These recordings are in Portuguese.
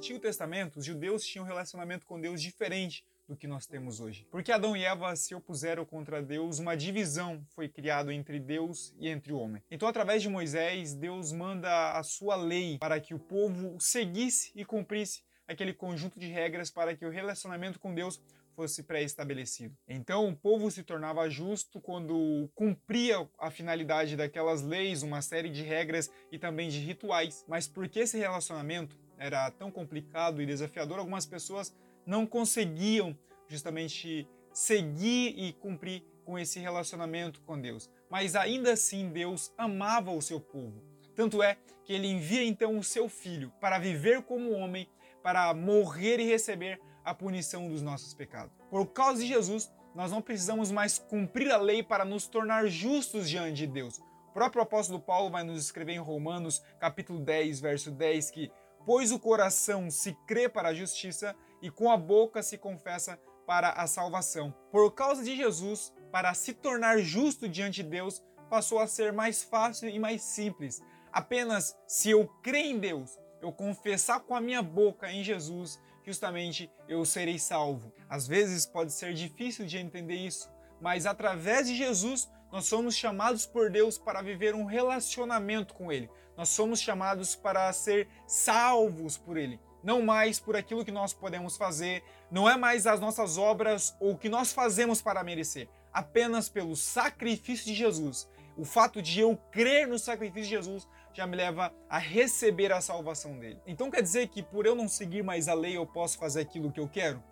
Antigo Testamento, os judeus tinham um relacionamento com Deus diferente do que nós temos hoje. Porque Adão e Eva se opuseram contra Deus, uma divisão foi criada entre Deus e entre o homem. Então, através de Moisés, Deus manda a sua lei para que o povo seguisse e cumprisse aquele conjunto de regras para que o relacionamento com Deus fosse pré-estabelecido. Então o povo se tornava justo quando cumpria a finalidade daquelas leis, uma série de regras e também de rituais. Mas porque esse relacionamento era tão complicado e desafiador, algumas pessoas não conseguiam justamente seguir e cumprir com esse relacionamento com Deus. Mas ainda assim Deus amava o seu povo. Tanto é que ele envia então o seu filho para viver como homem, para morrer e receber a punição dos nossos pecados. Por causa de Jesus, nós não precisamos mais cumprir a lei para nos tornar justos diante de Deus. O próprio apóstolo Paulo vai nos escrever em Romanos, capítulo 10, verso 10, que pois o coração se crê para a justiça e com a boca se confessa para a salvação. Por causa de Jesus, para se tornar justo diante de Deus, passou a ser mais fácil e mais simples. Apenas se eu crer em Deus, eu confessar com a minha boca em Jesus, justamente eu serei salvo. Às vezes pode ser difícil de entender isso, mas através de Jesus nós somos chamados por Deus para viver um relacionamento com Ele. Nós somos chamados para ser salvos por Ele. Não mais por aquilo que nós podemos fazer, não é mais as nossas obras ou o que nós fazemos para merecer, apenas pelo sacrifício de Jesus. O fato de eu crer no sacrifício de Jesus já me leva a receber a salvação dele. Então quer dizer que por eu não seguir mais a lei eu posso fazer aquilo que eu quero?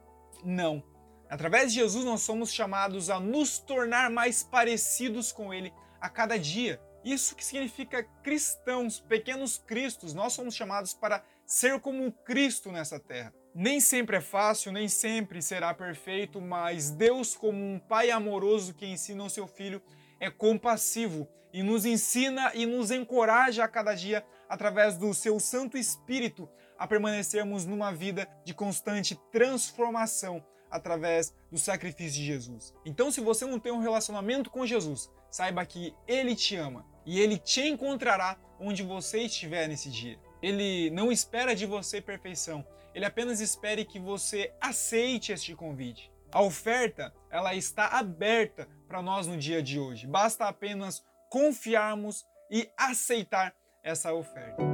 Não. Através de Jesus nós somos chamados a nos tornar mais parecidos com ele a cada dia. Isso que significa cristãos, pequenos cristos. Nós somos chamados para ser como um Cristo nessa terra. Nem sempre é fácil, nem sempre será perfeito, mas Deus, como um pai amoroso que ensina o seu filho, é compassivo e nos ensina e nos encoraja a cada dia, através do seu Santo Espírito, a permanecermos numa vida de constante transformação através do sacrifício de Jesus. Então, se você não tem um relacionamento com Jesus, saiba que Ele te ama e Ele te encontrará onde você estiver nesse dia. Ele não espera de você perfeição, ele apenas espera que você aceite este convite. A oferta, ela está aberta para nós no dia de hoje. Basta apenas confiarmos e aceitar essa oferta.